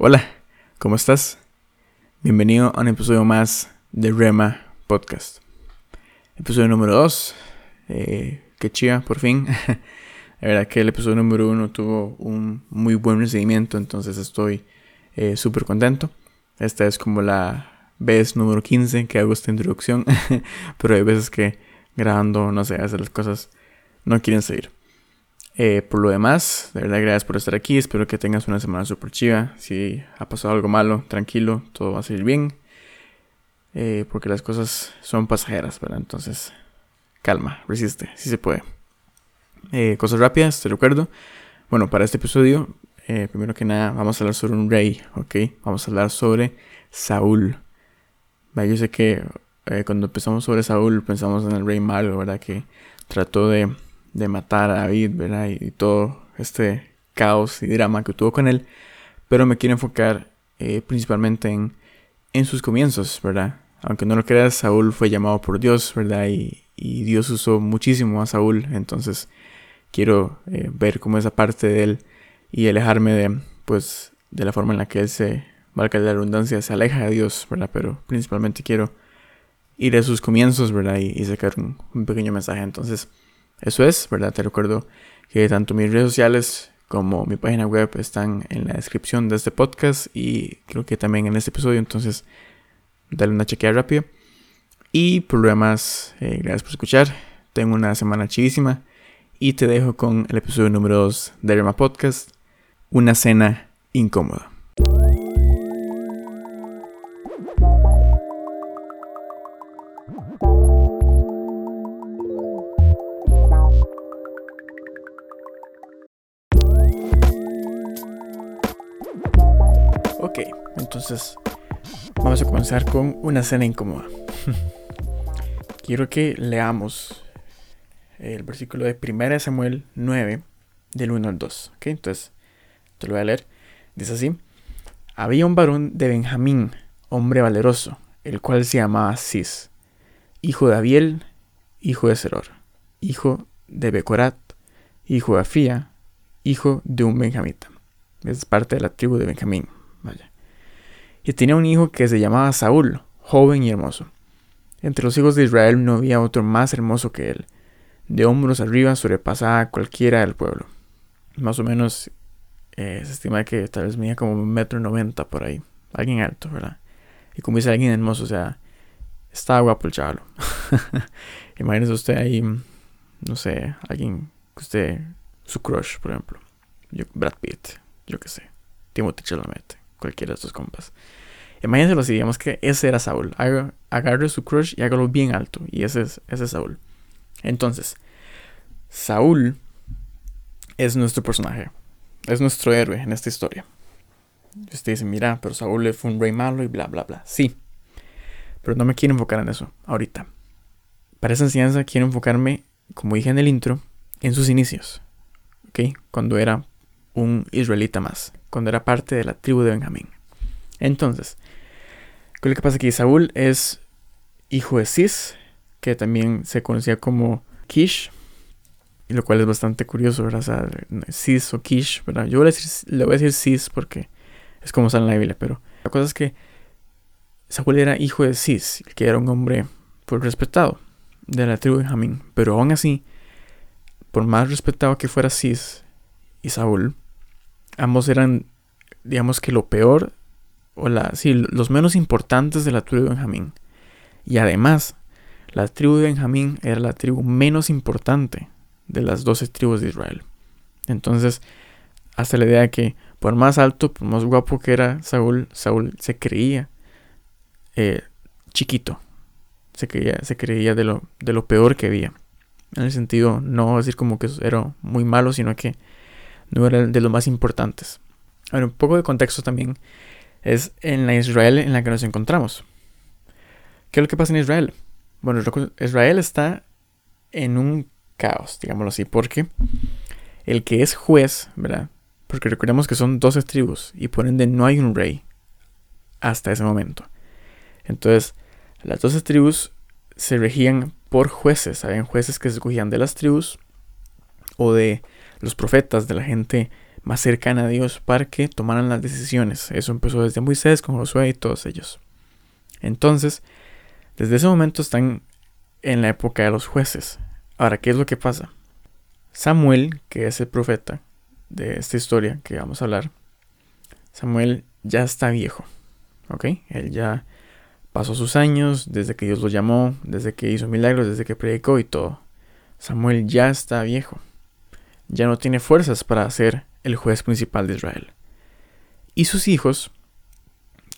Hola, ¿cómo estás? Bienvenido a un episodio más de Rema Podcast. Episodio número 2. Eh, qué chida, por fin. La verdad que el episodio número 1 tuvo un muy buen recibimiento, entonces estoy eh, súper contento. Esta es como la vez número 15 que hago esta introducción, pero hay veces que grabando, no sé, hacer las cosas no quieren seguir. Eh, por lo demás, de verdad, gracias por estar aquí. Espero que tengas una semana súper chiva. Si ha pasado algo malo, tranquilo, todo va a salir bien. Eh, porque las cosas son pasajeras, ¿verdad? Entonces, calma, resiste, si se puede. Eh, cosas rápidas, te recuerdo. Bueno, para este episodio, primero que nada, vamos a hablar sobre un rey, ¿ok? Vamos a hablar sobre Saúl. Yo sé que cuando empezamos sobre Saúl pensamos en el rey malo, ¿verdad? Que trató de de matar a David, ¿verdad? Y, todo este caos y drama que tuvo con él. Pero me quiero enfocar eh, principalmente en, en sus comienzos, ¿verdad? Aunque no lo creas, Saúl fue llamado por Dios, ¿verdad? Y, y Dios usó muchísimo a Saúl. Entonces quiero eh, ver cómo esa parte de él y alejarme de, pues, de la forma en la que él se, valga la redundancia, se aleja de Dios, ¿verdad? Pero principalmente quiero ir a sus comienzos, ¿verdad? Y, sacar un, un pequeño mensaje. Entonces, eso es, ¿verdad? Te recuerdo que tanto mis redes sociales como mi página web están en la descripción de este podcast y creo que también en este episodio, entonces dale una chequeada rápida. Y demás, eh, gracias por escuchar. Tengo una semana chivísima y te dejo con el episodio número 2 de Rema Podcast, una cena incómoda. Entonces, vamos a comenzar con una escena incómoda. Quiero que leamos el versículo de 1 Samuel 9, del 1 al 2. ¿Ok? Entonces, te lo voy a leer. Dice así: Había un varón de Benjamín, hombre valeroso, el cual se llamaba Cis, hijo de Abiel, hijo de Seror, hijo de Becorat, hijo de Afía, hijo de un benjamita. Es parte de la tribu de Benjamín. Y tenía un hijo que se llamaba Saúl, joven y hermoso. Entre los hijos de Israel no había otro más hermoso que él. De hombros arriba sobrepasaba a cualquiera del pueblo. Más o menos eh, se estima que tal vez medía como un metro noventa por ahí. Alguien alto, ¿verdad? Y como dice alguien hermoso, o sea, estaba guapo el chaval. Imagínese usted ahí, no sé, alguien que usted, su crush, por ejemplo. Yo, Brad Pitt, yo qué sé. Timothy Chalamet, cualquiera de estos compas. Imagínenselo así, digamos que ese era Saúl. agarre su crush y hágalo bien alto. Y ese es, ese es Saúl. Entonces, Saúl es nuestro personaje. Es nuestro héroe en esta historia. Y usted dice, mira, pero Saúl fue un rey malo y bla, bla, bla. Sí. Pero no me quiero enfocar en eso ahorita. Para esa enseñanza quiero enfocarme, como dije en el intro, en sus inicios. ¿Ok? Cuando era un israelita más. Cuando era parte de la tribu de Benjamín. Entonces, lo que pasa que Saúl es hijo de Cis, que también se conocía como Kish, y lo cual es bastante curioso, ¿verdad? O Cis o Kish, ¿verdad? Yo le voy a decir Cis porque es como sale en la Biblia, pero la cosa es que Saúl era hijo de Cis, que era un hombre pues, respetado de la tribu de Benjamín, pero aún así, por más respetado que fuera Cis y Saúl, ambos eran, digamos que lo peor o la, sí, los menos importantes de la tribu de Benjamín. Y además, la tribu de Benjamín era la tribu menos importante de las doce tribus de Israel. Entonces, hasta la idea de que por más alto, por más guapo que era Saúl, Saúl se creía eh, chiquito. Se creía, se creía de, lo, de lo peor que había. En el sentido, no decir como que era muy malo, sino que no era de los más importantes. Ahora, un poco de contexto también es en la Israel en la que nos encontramos. ¿Qué es lo que pasa en Israel? Bueno, Israel está en un caos, digámoslo así, porque el que es juez, ¿verdad? Porque recordemos que son 12 tribus y por ende no hay un rey hasta ese momento. Entonces, las 12 tribus se regían por jueces. Habían jueces que se escogían de las tribus o de los profetas, de la gente más cercana a Dios para que tomaran las decisiones. Eso empezó desde Moisés con Josué y todos ellos. Entonces, desde ese momento están en la época de los jueces. Ahora, ¿qué es lo que pasa? Samuel, que es el profeta de esta historia que vamos a hablar, Samuel ya está viejo. ¿Ok? Él ya pasó sus años desde que Dios lo llamó, desde que hizo milagros, desde que predicó y todo. Samuel ya está viejo. Ya no tiene fuerzas para ser el juez principal de Israel. Y sus hijos,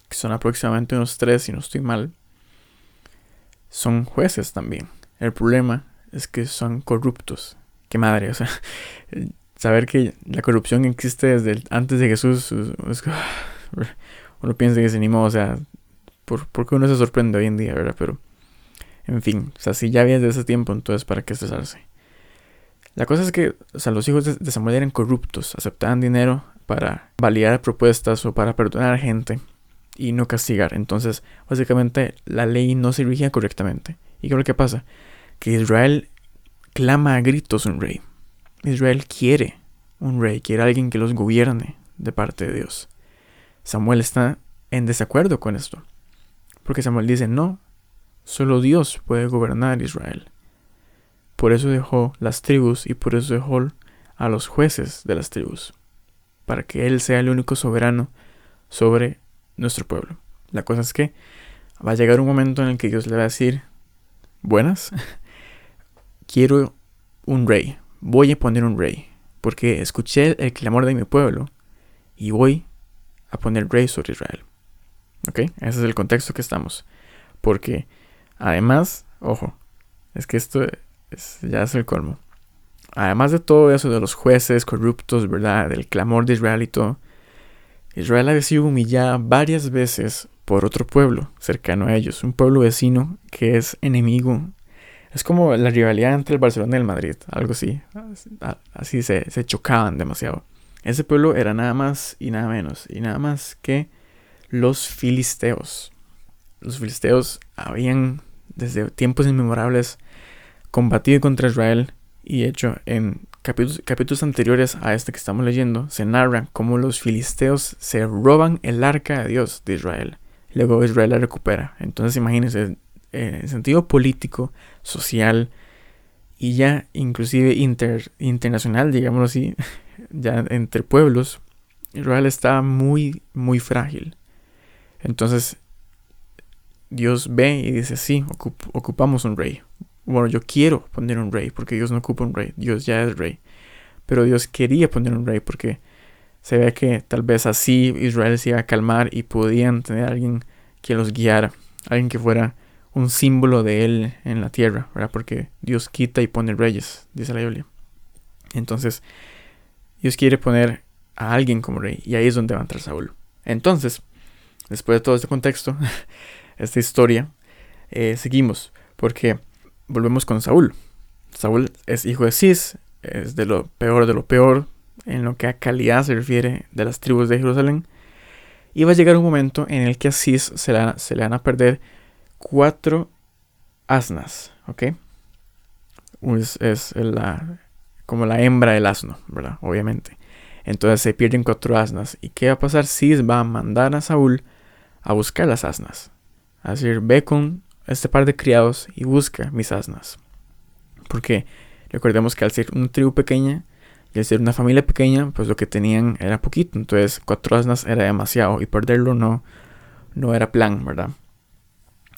que son aproximadamente unos tres, si no estoy mal, son jueces también. El problema es que son corruptos. Qué madre, o sea, saber que la corrupción existe desde antes de Jesús, uno piensa que es ni modo, o sea, por, porque uno se sorprende hoy en día, ¿verdad? Pero, en fin, o sea, si ya había desde ese tiempo, entonces, ¿para qué estresarse? La cosa es que, o sea, los hijos de, Samuel eran corruptos, aceptaban dinero para validar propuestas o para perdonar a gente y no castigar. Entonces, básicamente, la ley no se dirigía correctamente. ¿Y qué es lo que pasa? Que Israel clama a gritos un rey. Israel quiere un rey, quiere alguien que los gobierne de parte de Dios. Samuel está en desacuerdo con esto. Porque Samuel dice, no, solo Dios puede gobernar Israel. Por eso dejó las tribus y por eso dejó a los jueces de las tribus, para que Él sea el único soberano sobre nuestro pueblo. La cosa es que va a llegar un momento en el que Dios le va a decir, buenas, quiero un rey, voy a poner un rey, porque escuché el clamor de mi pueblo y voy a poner rey sobre Israel. ¿Ok? Ese es el contexto que estamos. Porque además, ojo, es que esto ya es el colmo. Además de todo eso de los jueces corruptos, ¿verdad? Del clamor de Israel y todo, Israel ha sido humillada varias veces por otro pueblo cercano a ellos, un pueblo vecino que es enemigo. Es como la rivalidad entre el Barcelona y el Madrid, algo así. Así se, se chocaban demasiado. Ese pueblo era nada más y nada menos, y nada más que los filisteos. Los filisteos habían desde tiempos inmemorables combatido contra Israel y hecho en capítulos, anteriores a este que estamos leyendo se narra cómo los filisteos se roban el arca de Dios de Israel. Luego Israel la recupera. Entonces imagínense, en sentido político, social y ya inclusive internacional, digámoslo así, ya entre pueblos, Israel está muy, muy frágil. Entonces, Dios ve y dice, sí, ocupamos un rey. Bueno, yo quiero poner un rey porque Dios no ocupa un rey, Dios ya es rey. Pero Dios quería poner un rey porque se ve que tal vez así Israel se iba a calmar y podían tener alguien que los guiara, alguien que fuera un símbolo de él en la tierra, ¿verdad? Porque Dios quita y pone reyes, dice la Biblia. Entonces, Dios quiere poner a alguien como rey y ahí es donde va a entrar Saúl. Entonces, después de todo este contexto, esta historia, eh, seguimos, porque volvemos con Saúl. Saúl es hijo de Cis, es de lo peor de lo peor en lo que a calidad se refiere de las tribus de Jerusalén. Y va a llegar un momento en el que a Cis se le, se le van a perder cuatro asnas, ¿ok? Es, es la, como la hembra del asno, ¿verdad? Obviamente. Entonces se pierden cuatro asnas. ¿Y qué va a pasar? Cis va a mandar a Saúl a buscar las asnas. A decir, ve con este par de criados y busca mis asnas. Porque recordemos que al ser una tribu pequeña y al ser una familia pequeña, pues lo que tenían era poquito. Entonces cuatro asnas era demasiado y perderlo no, no era plan, ¿verdad?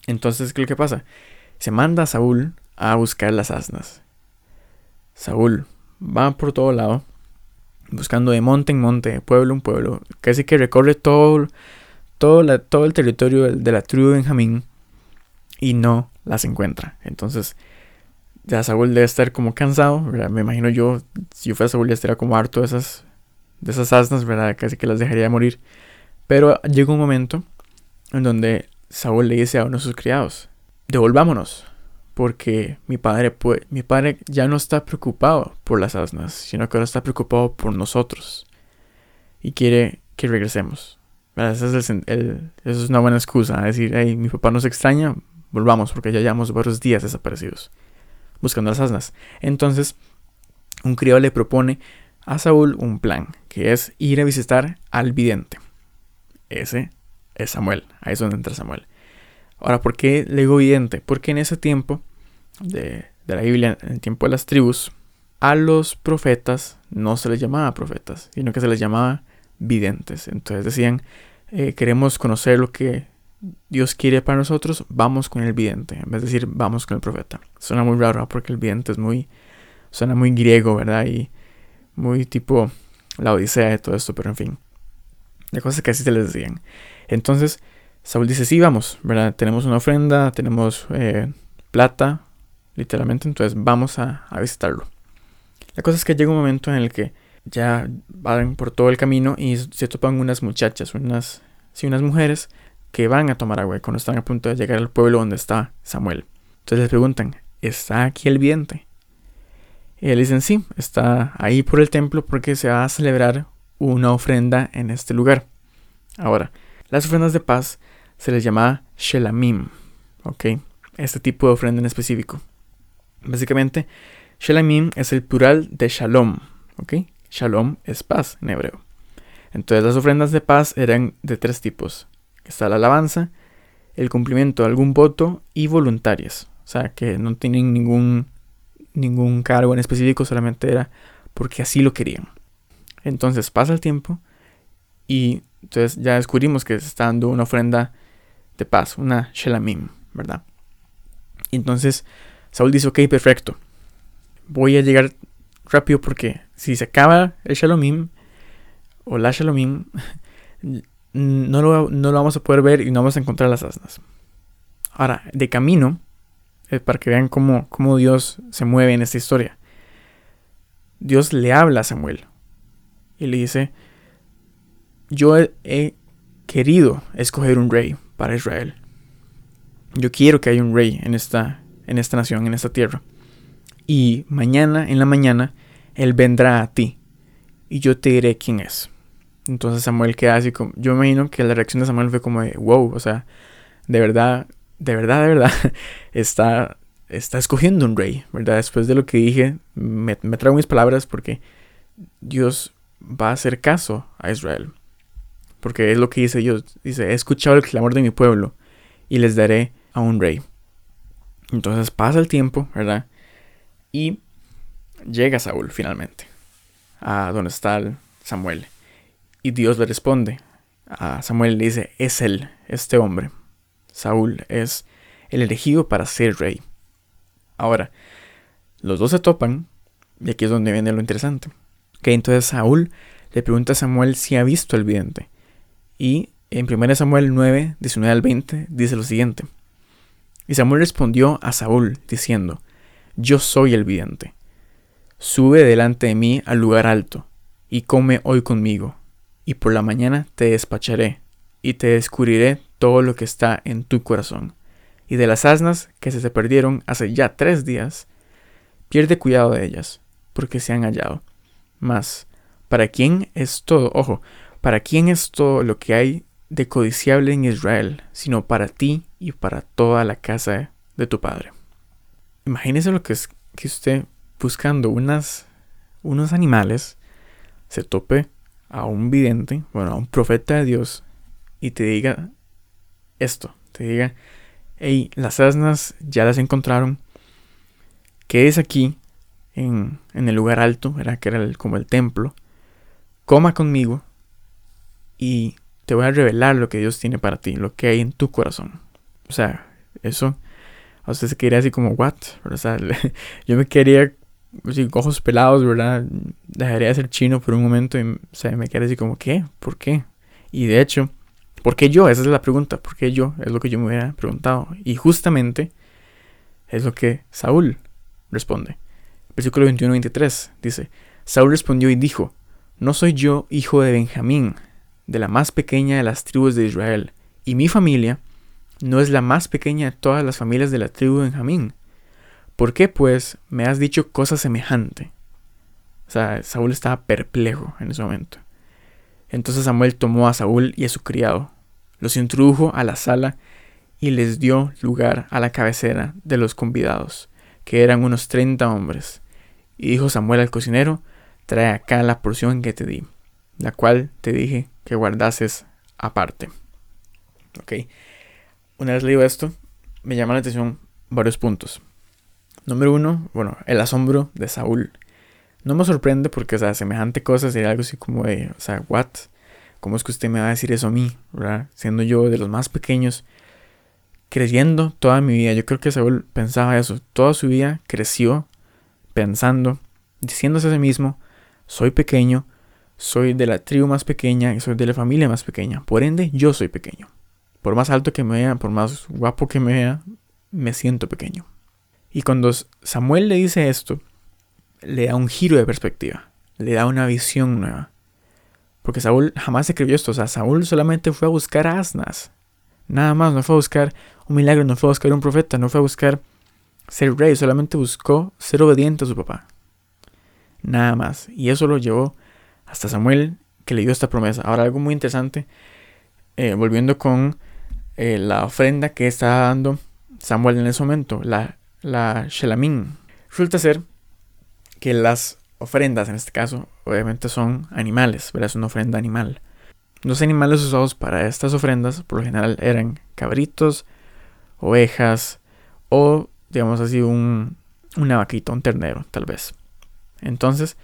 Entonces, ¿qué es lo que pasa? Se manda a Saúl a buscar las asnas. Saúl va por todo lado, buscando de monte en monte, pueblo en pueblo, casi que recorre todo, todo, todo el territorio de la tribu de Benjamín y no las encuentra. Entonces, ya Saúl debe estar como cansado, Me imagino yo, si yo fuera Saúl, ya estaría como harto de esas, de esas asnas, ¿verdad? Casi que las dejaría de morir. Pero llega un momento en donde Saúl le dice a uno de sus criados, devolvámonos, porque mi padre, mi padre ya no está preocupado por las asnas, sino que ahora está preocupado por nosotros y quiere que regresemos. Esa es, es, una buena excusa, decir, hey, mi papá nos extraña, volvamos, porque ya llevamos varios días desaparecidos, buscando las asnas. Entonces, un criado le propone a Saúl un plan, que es ir a visitar al vidente. Ese es Samuel, ahí es donde entra Samuel. Ahora, ¿por qué le digo vidente? Porque en ese tiempo de, de la Biblia, en el tiempo de las tribus, a los profetas no se les llamaba profetas, sino que se les llamaba videntes. Entonces decían, eh, queremos conocer lo que Dios quiere para nosotros, vamos con el vidente, en vez de decir vamos con el profeta. Suena muy raro porque el vidente es muy, suena muy griego, ¿verdad? Y muy tipo la odisea de todo esto, pero en fin. De cosas que así se les decían. Entonces, Saúl dice, sí, vamos, ¿verdad? Tenemos una ofrenda, tenemos eh, plata, literalmente, entonces vamos a visitarlo. La cosa es que llega un momento en el que ya van por todo el camino y se topan unas muchachas, unas, sí, unas mujeres que van a tomar agua cuando están a punto de llegar al pueblo donde está Samuel. Entonces les preguntan, ¿está aquí el viente? Y le dicen, sí, está ahí por el templo porque se va a celebrar una ofrenda en este lugar. Ahora, las ofrendas de paz se les llama Shelamim, ¿ok? Este tipo de ofrenda en específico. Básicamente, Shelamim es el plural de Shalom. ¿ok? Shalom es paz en hebreo. Entonces las ofrendas de paz eran de tres tipos. Está la alabanza, el cumplimiento de algún voto y voluntarias. O sea, que no tienen ningún, ningún cargo en específico, solamente era porque así lo querían. Entonces pasa el tiempo y entonces ya descubrimos que se está dando una ofrenda de paz, una Shelamim, ¿verdad? Entonces Saúl dice, ok, perfecto, voy a llegar rápido porque si se acaba el Shalomim o la Shalomim, no lo, no lo vamos a poder ver y no vamos a encontrar las asnas. Ahora, de camino, es para que vean cómo, cómo Dios se mueve en esta historia. Dios le habla a Samuel y le dice, yo he querido escoger un rey para Israel. Yo quiero que haya un rey en esta, en esta nación, en esta tierra y mañana en la mañana él vendrá a ti y yo te diré quién es. Entonces Samuel queda así como, yo imagino que la reacción de Samuel fue como de, wow, o sea, de verdad, de verdad, de verdad, está, está escogiendo un rey, ¿verdad? Después de lo que dije, me, me traigo mis palabras porque Dios va a hacer caso a Israel. Porque es lo que dice Dios, dice, he escuchado el clamor de mi pueblo y les daré a un rey. Entonces pasa el tiempo, ¿verdad? Y llega Saúl finalmente a donde está Samuel. Y Dios le responde. A Samuel le dice, es él, este hombre. Saúl es el elegido para ser rey. Ahora, los dos se topan, y aquí es donde viene lo interesante. Que entonces Saúl le pregunta a Samuel si ha visto el vidente. Y en 1 Samuel 9, 19 al 20, dice lo siguiente. Y Samuel respondió a Saúl, diciendo, yo soy el vidente. Sube delante de mí al lugar alto, y come hoy conmigo, y por la mañana te despacharé, y te descubriré todo lo que está en tu corazón. Y de las asnas que se te perdieron hace ya tres días, pierde cuidado de ellas, porque se han hallado. Mas, ¿para quién es todo? Ojo, ¿para quién es todo lo que hay de codiciable en Israel, sino para ti y para toda la casa de tu padre? Imagínese lo que es que usted buscando unas, unos animales se tope a un vidente, bueno, a un profeta de Dios y te diga esto, te diga, hey, las asnas ya las encontraron, que es aquí en, en, el lugar alto, era que era como el templo, coma conmigo y te voy a revelar lo que Dios tiene para ti, lo que hay en tu corazón. O sea, eso a usted se quedaría así como, ¿what? O sea, yo me quería, así, ojos pelados, ¿verdad? Dejaría de ser chino por un momento y, me quedaría así como, ¿qué? ¿Por qué? Y de hecho, ¿por qué yo? Esa es la pregunta, ¿por qué yo? Es lo que yo me hubiera preguntado. Y justamente es lo que Saúl responde. Versículo 21-23 dice, Saúl respondió y dijo, ¿no soy yo hijo de Benjamín, de la más pequeña de las tribus de Israel, y mi familia no es la más pequeña de todas las familias de la tribu de Benjamín. ¿Por qué, pues, me has dicho cosa semejante? O sea, Saúl estaba perplejo en ese momento. Entonces Samuel tomó a Saúl y a su criado, los introdujo a la sala y les dio lugar a la cabecera de los convidados, que eran unos treinta hombres. Y dijo Samuel al cocinero, trae acá la porción que te di. la cual te dije que guardases aparte. Una vez leído esto, me llama la atención varios puntos. Número uno, bueno, el asombro de Saúl. No me sorprende porque, o sea, semejante cosa sería algo así como de, o sea, what? ¿Cómo es que usted me va a decir eso a mí, verdad? Siendo yo de los más pequeños, creyendo toda mi vida. Yo creo que Saúl pensaba eso. Toda su vida creció pensando, diciéndose a sí mismo, soy pequeño, soy de la tribu más pequeña soy de la familia más pequeña. Por ende, yo soy pequeño. Por más alto que me vea, por más guapo que me vea, me siento pequeño. Y cuando Samuel le dice esto, le da un giro de perspectiva, le da una visión nueva. Porque Saúl jamás escribió esto, o sea, Saúl solamente fue a buscar asnas. Nada más, no fue a buscar un milagro, no fue a buscar un profeta, no fue a buscar ser rey, solamente buscó ser obediente a su papá. Nada más. Y eso lo llevó hasta Samuel que le dio esta promesa. Ahora algo muy interesante, eh, volviendo con eh, la ofrenda que estaba dando Samuel en ese momento, la, la Shelamín. Resulta ser que las ofrendas, en este caso, obviamente son animales, ¿verdad? Es una ofrenda animal. Los animales usados para estas ofrendas, por lo general, eran cabritos, ovejas o, digamos así, un, una vaquita, un ternero, tal vez. Entonces,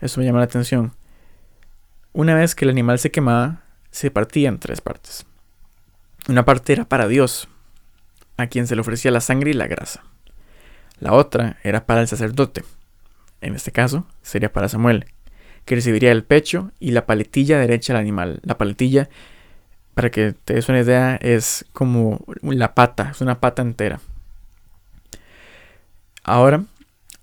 eso me llama la atención. Una vez que el animal se quemaba, se partía en tres partes. Una parte era para Dios, a quien se le ofrecía la sangre y la grasa. La otra era para el sacerdote, en este caso sería para Samuel, que recibiría el pecho y la paletilla derecha del animal. La paletilla, para que te des una idea, es como la pata, es una pata entera. Ahora,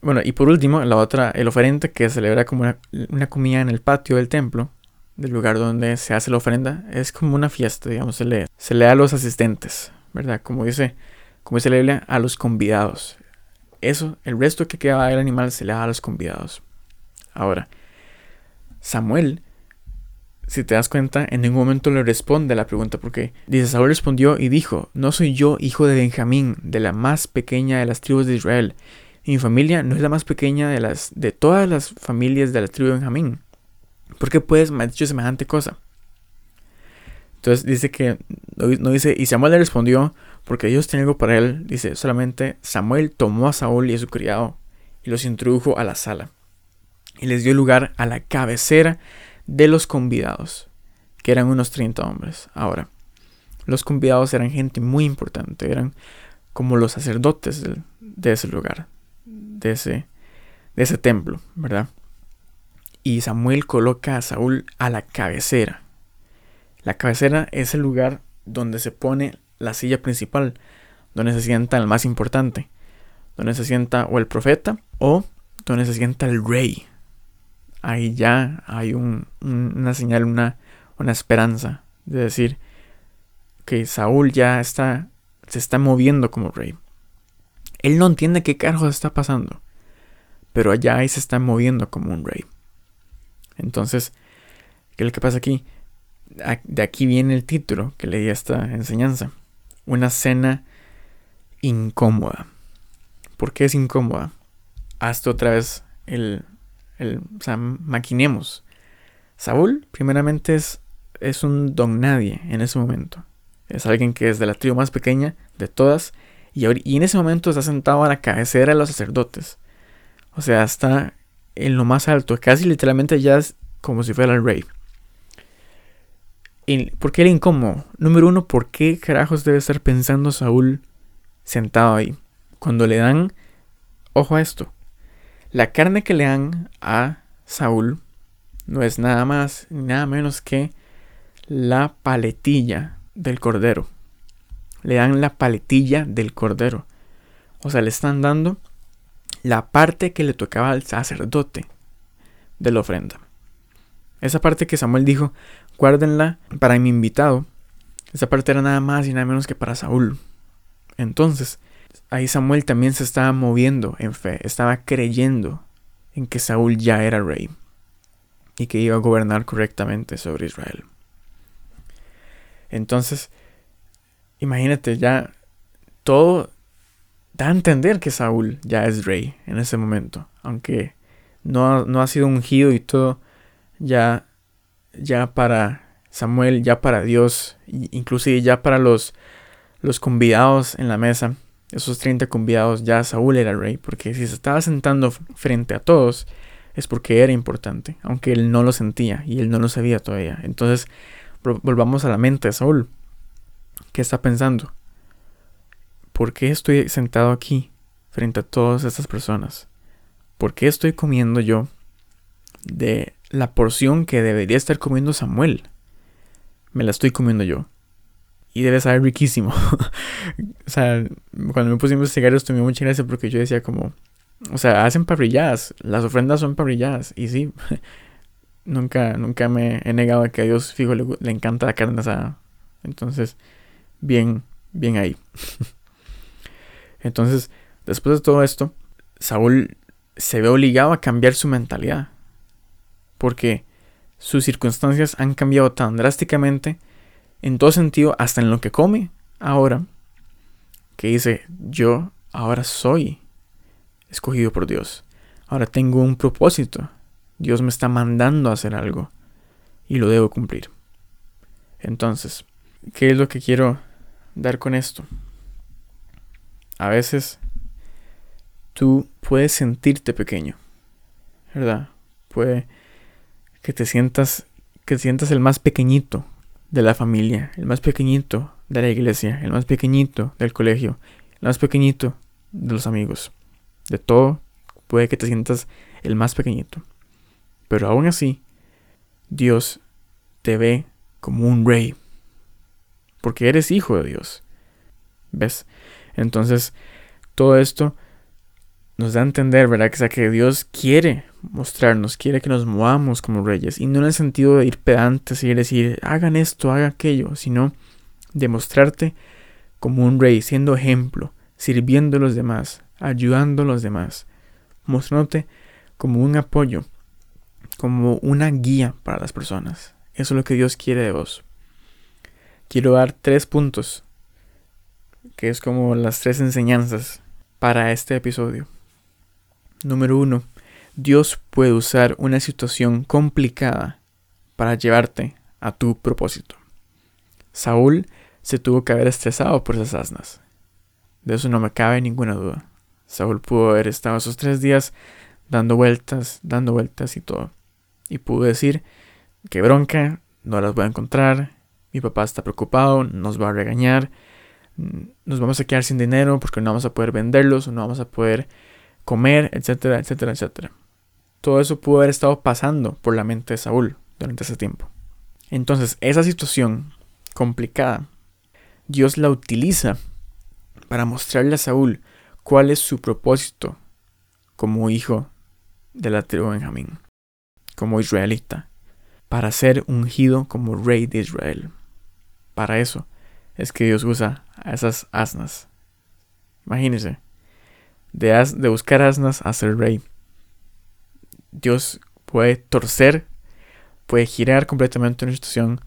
bueno, y por último, la otra, el oferente que celebra como una, comida en el patio del templo, del lugar donde se hace la ofrenda, es como una fiesta, digamos, se le, se da a los asistentes, ¿verdad? Como dice, como dice la Biblia, a los convidados. Eso, el resto que queda del animal se le da a los convidados. Ahora, Samuel, si te das cuenta, en ningún momento le responde a la pregunta porque dice, Saúl respondió y dijo, no soy yo hijo de Benjamín, de la más pequeña de las tribus de Israel. Y mi familia no es la más pequeña de, las, de todas las familias de la tribu de Benjamín. ¿Por qué pues me ha dicho semejante cosa? Entonces dice que, no dice, y Samuel le respondió, porque Dios tiene algo para él. Dice, solamente Samuel tomó a Saúl y a su criado y los introdujo a la sala. Y les dio lugar a la cabecera de los convidados, que eran unos 30 hombres. Ahora, los convidados eran gente muy importante, eran como los sacerdotes de, ese lugar, de ese, de ese templo, ¿verdad? Y Samuel coloca a Saúl a la cabecera. La cabecera es el lugar donde se pone la silla principal, donde se sienta el más importante, donde se sienta o el profeta o donde se sienta el rey. Ahí ya hay una señal, una, una esperanza de decir que Saúl ya está, se está moviendo como rey. Él no entiende qué carajo está pasando, pero allá ahí se está moviendo como un rey. Entonces, ¿qué es lo que pasa aquí? De aquí viene el título que leí esta enseñanza una cena incómoda. ¿Por qué es incómoda? Hazte otra vez el, el maquinemos. Saúl, primeramente, es, es un don nadie en ese momento. Es alguien que es de la tribu más pequeña de todas y, y en ese momento está sentado a la cabecera de los sacerdotes. O sea, está en lo más alto, casi literalmente ya es como si fuera el rey. ¿Por qué era incómodo? Número uno, ¿por qué carajos debe estar pensando Saúl sentado ahí? Cuando le dan, ojo a esto, la carne que le dan a Saúl no es nada más ni nada menos que la paletilla del cordero. Le dan la paletilla del cordero. O sea, le están dando la parte que le tocaba al sacerdote de la ofrenda. Esa parte que Samuel dijo, guárdenla para mi invitado. Esa parte era nada más y nada menos que para Saúl. Entonces, ahí Samuel también se estaba moviendo en fe, estaba creyendo en que Saúl ya era rey y que iba a gobernar correctamente sobre Israel. Entonces, imagínate, ya todo da a entender que Saúl ya es rey en ese momento, aunque no, no ha sido ungido y todo, ya ya para Samuel, ya para Dios, inclusive ya para los, los convidados en la mesa, esos 30 convidados, ya Saúl era rey, porque si se estaba sentando frente a todos, es porque era importante, aunque él no lo sentía y él no lo sabía todavía. Entonces, volvamos a la mente de Saúl. ¿Qué está pensando? ¿Por qué estoy sentado aquí frente a todas estas personas? ¿Por qué estoy comiendo yo de la porción que debería estar comiendo Samuel? Me la estoy comiendo yo. Y debe saber riquísimo. o sea, cuando me puse a investigar esto me mucha gracia porque yo decía como, o sea, hacen parrilladas, las ofrendas son parrilladas. Y sí, nunca, nunca me he negado a que a Dios fijo le, le encanta la carne asada. Entonces, bien, bien ahí. Entonces, después de todo esto, Saúl se ve obligado a cambiar su mentalidad. Porque sus circunstancias han cambiado tan drásticamente, en todo sentido, hasta en lo que come ahora, que dice, yo ahora soy escogido por Dios. Ahora tengo un propósito. Dios me está mandando a hacer algo y lo debo cumplir. Entonces, ¿qué es lo que quiero dar con esto? A veces tú puedes sentirte pequeño, ¿verdad? Puede que te sientas que te sientas el más pequeñito de la familia, el más pequeñito de la iglesia, el más pequeñito del colegio, el más pequeñito de los amigos. De todo, puede que te sientas el más pequeñito. Pero aún así, Dios te ve como un rey. Porque eres hijo de Dios. ¿Ves? Entonces, todo esto nos da a entender, ¿verdad? Que, sea, que Dios quiere mostrarnos, quiere que nos movamos como reyes. Y no en el sentido de ir pedantes y decir, hagan esto, hagan aquello, sino de mostrarte como un rey, siendo ejemplo, sirviendo a los demás, ayudando a los demás, mostrándote como un apoyo, como una guía para las personas. Eso es lo que Dios quiere de vos. Quiero dar tres puntos que es como las tres enseñanzas para este episodio. Número uno, Dios puede usar una situación complicada para llevarte a tu propósito. Saúl se tuvo que haber estresado por esas asnas. De eso no me cabe ninguna duda. Saúl pudo haber estado esos tres días dando vueltas, dando vueltas y todo. Y pudo decir, que bronca, no las voy a encontrar, mi papá está preocupado, nos va a regañar, nos vamos a quedar sin dinero porque no vamos a poder venderlos o no vamos a poder comer, etcétera, etcétera, etcétera. Todo eso pudo haber estado pasando por la mente de Saúl durante ese tiempo. Entonces, esa situación complicada, Dios la utiliza para mostrarle a Saúl cuál es su propósito como hijo de la tribu de Benjamín, como israelita, para ser ungido como rey de Israel. Para eso es que Dios usa a esas asnas. Imagínense, de, de buscar asnas a ser rey. Dios puede torcer, puede girar completamente una situación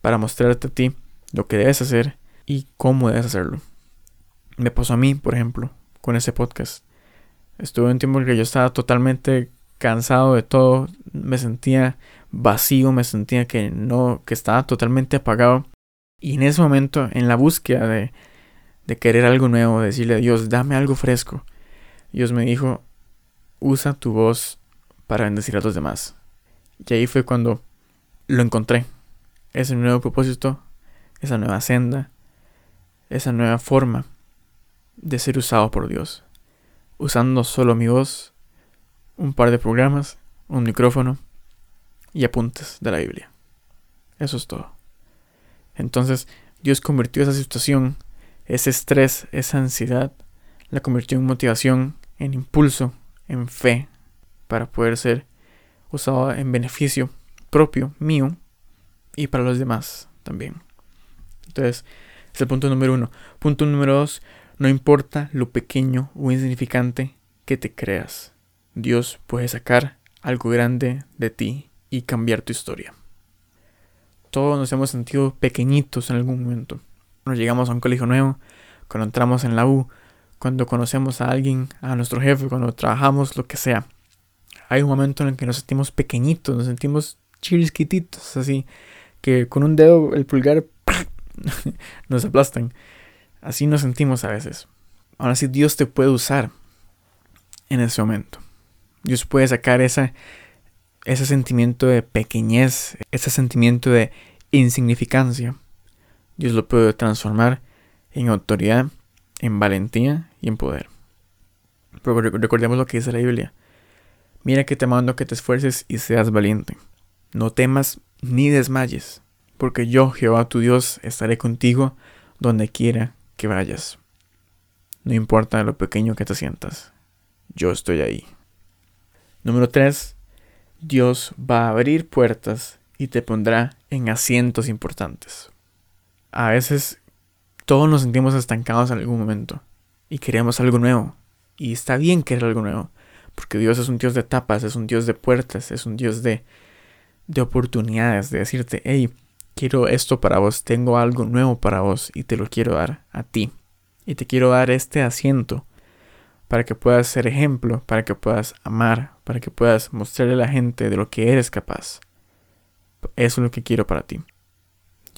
para mostrarte a ti lo que debes hacer y cómo debes hacerlo. Me pasó a mí, por ejemplo, con ese podcast. Estuve un tiempo en que yo estaba totalmente cansado de todo, me sentía vacío, me sentía que no, que estaba totalmente apagado. Y en ese momento, en la búsqueda de, de querer algo nuevo, decirle a Dios, dame algo fresco, Dios me dijo, usa tu voz para bendecir a los demás. Y ahí fue cuando lo encontré. Ese nuevo propósito, esa nueva senda, esa nueva forma de ser usado por Dios. Usando solo mi voz, un par de programas, un micrófono y apuntes de la Biblia. Eso es todo. Entonces Dios convirtió esa situación, ese estrés, esa ansiedad, la convirtió en motivación, en impulso, en fe, para poder ser usado en beneficio propio, mío, y para los demás también. Entonces, es el punto número uno. Punto número dos, no importa lo pequeño o insignificante que te creas, Dios puede sacar algo grande de ti y cambiar tu historia. Todos nos hemos sentido pequeñitos en algún momento. Cuando llegamos a un colegio nuevo, cuando entramos en la U, cuando conocemos a alguien, a nuestro jefe, cuando trabajamos, lo que sea. Hay un momento en el que nos sentimos pequeñitos, nos sentimos chiquititos, así, que con un dedo, el pulgar, nos aplastan. Así nos sentimos a veces. Ahora sí, Dios te puede usar en ese momento. Dios puede sacar esa, ese sentimiento de pequeñez, ese sentimiento de insignificancia. Dios lo puede transformar en autoridad, en valentía y en poder. Pero recordemos lo que dice la Biblia. Mira que te mando que te esfuerces y seas valiente. No temas ni desmayes, porque yo, Jehová tu Dios, estaré contigo donde quiera que vayas. No importa lo pequeño que te sientas, yo estoy ahí. Número 3. Dios va a abrir puertas y te pondrá en asientos importantes. A veces todos nos sentimos estancados en algún momento y queremos algo nuevo. Y está bien querer algo nuevo, porque Dios es un Dios de etapas, es un Dios de puertas, es un Dios de, de oportunidades, de decirte, hey, quiero esto para vos, tengo algo nuevo para vos y te lo quiero dar a ti. Y te quiero dar este asiento para que puedas ser ejemplo, para que puedas amar, para que puedas mostrarle a la gente de lo que eres capaz. Eso es lo que quiero para ti.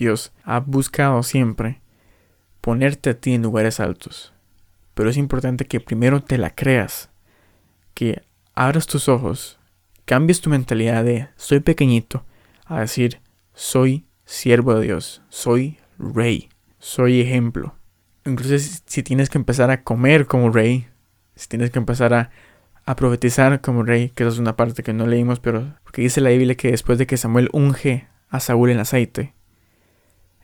Dios ha buscado siempre ponerte a ti en lugares altos. Pero es importante que primero te la creas, que abras tus ojos, cambies tu mentalidad de soy pequeñito a decir soy siervo de Dios, soy rey, soy ejemplo. Incluso si tienes que empezar a comer como rey, si tienes que empezar a, profetizar como rey, que esa es una parte que no leímos, pero porque dice la Biblia que después de que Samuel unge a Saúl en aceite,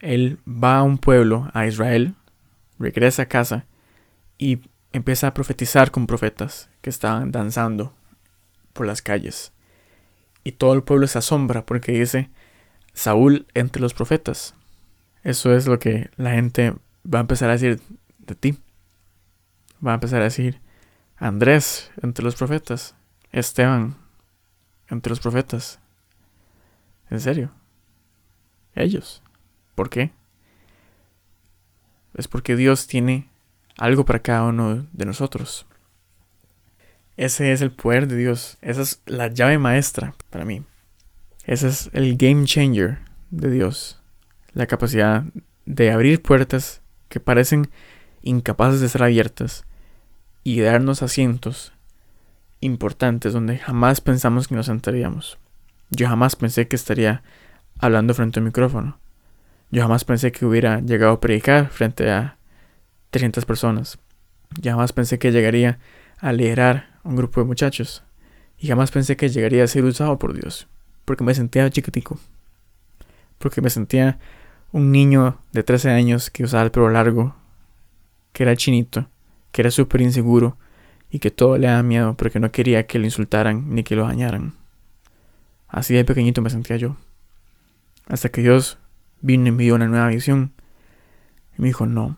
él va a un pueblo, a Israel, regresa a casa y empieza a profetizar con profetas que estaban danzando por las calles. Y todo el pueblo se asombra porque dice Saúl entre los profetas. Eso es lo que la gente va a empezar a decir de ti. Va a empezar a decir, Andrés entre los profetas, Esteban entre los profetas. En serio. Ellos. ¿Por qué? Es porque Dios tiene algo para cada uno de nosotros. Ese es el poder de Dios. Esa es la llave maestra para mí. Ese es el game changer de Dios. La capacidad de abrir puertas que parecen incapaces de ser abiertas y darnos asientos importantes donde jamás pensamos que nos sentaríamos. Yo jamás pensé que estaría hablando frente a un micrófono. Yo jamás pensé que hubiera llegado a predicar frente a 300 personas. Yo jamás pensé que llegaría a liderar un grupo de muchachos. Y jamás pensé que llegaría a ser usado por Dios. Porque me sentía chiquitico. Porque me sentía un niño de 13 años que usaba el pelo largo, que era chinito que era súper inseguro y que todo le daba miedo porque no quería que lo insultaran ni que lo dañaran. Así de pequeñito me sentía yo. Hasta que Dios vino y me dio una nueva visión. Y me dijo, no,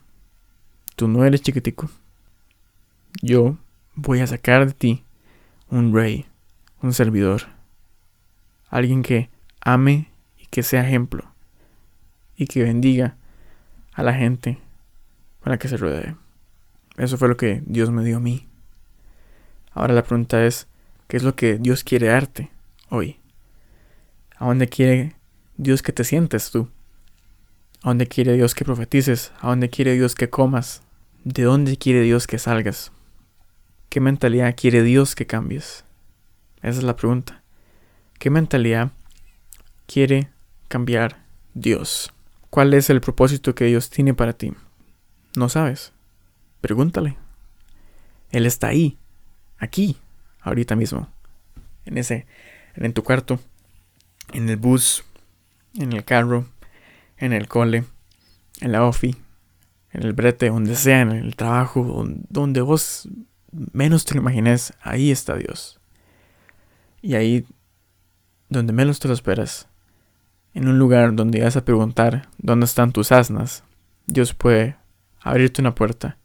tú no eres chiquitico. Yo voy a sacar de ti un rey, un servidor. Alguien que ame y que sea ejemplo. Y que bendiga a la gente con la que se rodee. Eso fue lo que Dios me dio a mí. Ahora la pregunta es, ¿qué es lo que Dios quiere darte hoy? ¿A dónde quiere Dios que te sientes tú? ¿A dónde quiere Dios que profetices? ¿A dónde quiere Dios que comas? ¿De dónde quiere Dios que salgas? ¿Qué mentalidad quiere Dios que cambies? Esa es la pregunta. ¿Qué mentalidad quiere cambiar Dios? ¿Cuál es el propósito que Dios tiene para ti? No sabes. Pregúntale. Él está ahí, aquí, ahorita mismo. En ese, en tu cuarto, en el bus, en el carro, en el cole, en la ofi, en el brete, donde sea, en el trabajo, donde vos menos te lo imagines, ahí está Dios. Y ahí, donde menos te lo esperas, en un lugar donde vas a preguntar dónde están tus asnas, Dios puede abrirte una puerta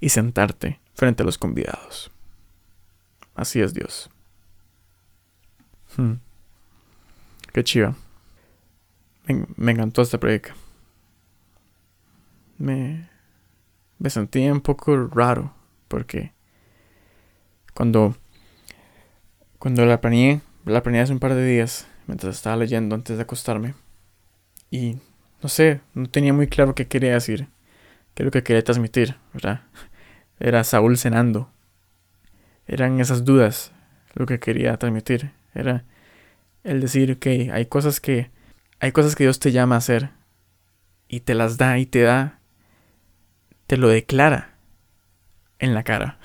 y sentarte frente a los convidados. Así es Dios. Hmm. Qué chiva. Me, encantó esta predica. Me, me sentí un poco raro porque cuando, cuando la planeé, la planeé hace un par de días, mientras estaba leyendo antes de acostarme. Y no sé, no tenía muy claro qué quería decir, qué es lo que quería transmitir, ¿verdad? Era Saúl cenando. Eran esas dudas lo que quería transmitir. Era el decir que hay cosas que hay cosas que Dios te llama a hacer y te las da y te da te lo declara en la cara.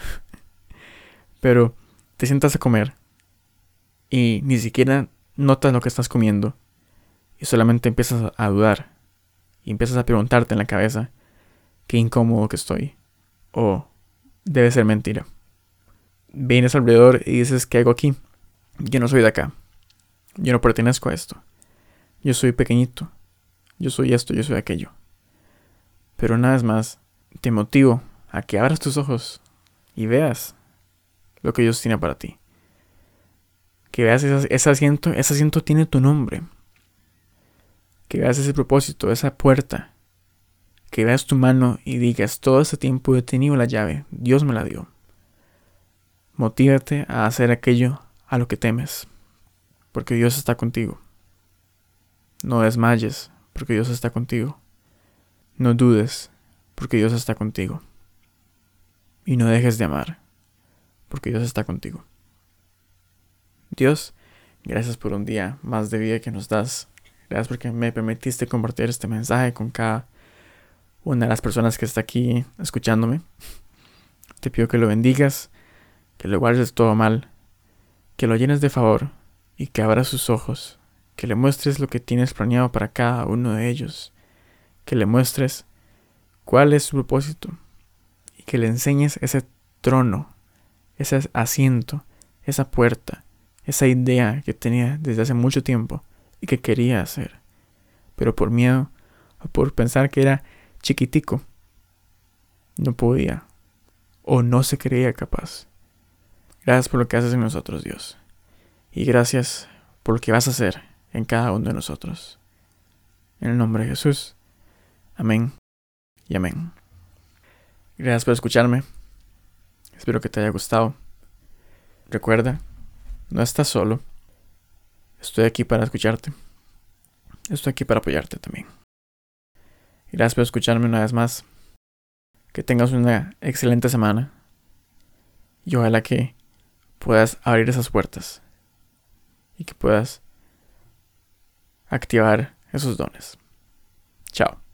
Pero te sientas a comer y ni siquiera notas lo que estás comiendo y solamente empiezas a dudar y empiezas a preguntarte en la cabeza qué incómodo que estoy o debe ser mentira. Vienes alrededor y dices, ¿qué hago aquí? Yo no soy de acá. Yo no pertenezco a esto. Yo soy pequeñito. Yo soy esto, yo soy aquello. Pero una vez más, te motivo a que abras tus ojos y veas lo que Dios tiene para ti. Que veas ese, asiento, ese asiento tiene tu nombre. Que veas ese propósito, esa puerta. Que veas tu mano y digas, todo ese tiempo he tenido la llave, Dios me la dio. Motívate a hacer aquello a lo que temes, porque Dios está contigo. No desmayes, porque Dios está contigo. No dudes, porque Dios está contigo. Y no dejes de amar, porque Dios está contigo. Dios, gracias por un día más de vida que nos das. Gracias porque me permitiste compartir este mensaje con cada una de las personas que está aquí escuchándome. Te pido que lo bendigas, que lo guardes todo mal, que lo llenes de favor y que abras sus ojos, que le muestres lo que tienes planeado para cada uno de ellos, que le muestres cuál es su propósito y que le enseñes ese trono, ese asiento, esa puerta, esa idea que tenía desde hace mucho tiempo y que quería hacer, pero por miedo o por pensar que era chiquitico, no podía o no se creía capaz. Gracias por lo que haces en nosotros, Dios. Y gracias por lo que vas a hacer en cada uno de nosotros. En el nombre de Jesús. Amén y amén. Gracias por escucharme. Espero que te haya gustado. Recuerda, no estás solo. Estoy aquí para escucharte. Estoy aquí para apoyarte también. Gracias por escucharme una vez más. Que tengas una excelente semana. Y ojalá que puedas abrir esas puertas. Y que puedas activar esos dones. Chao.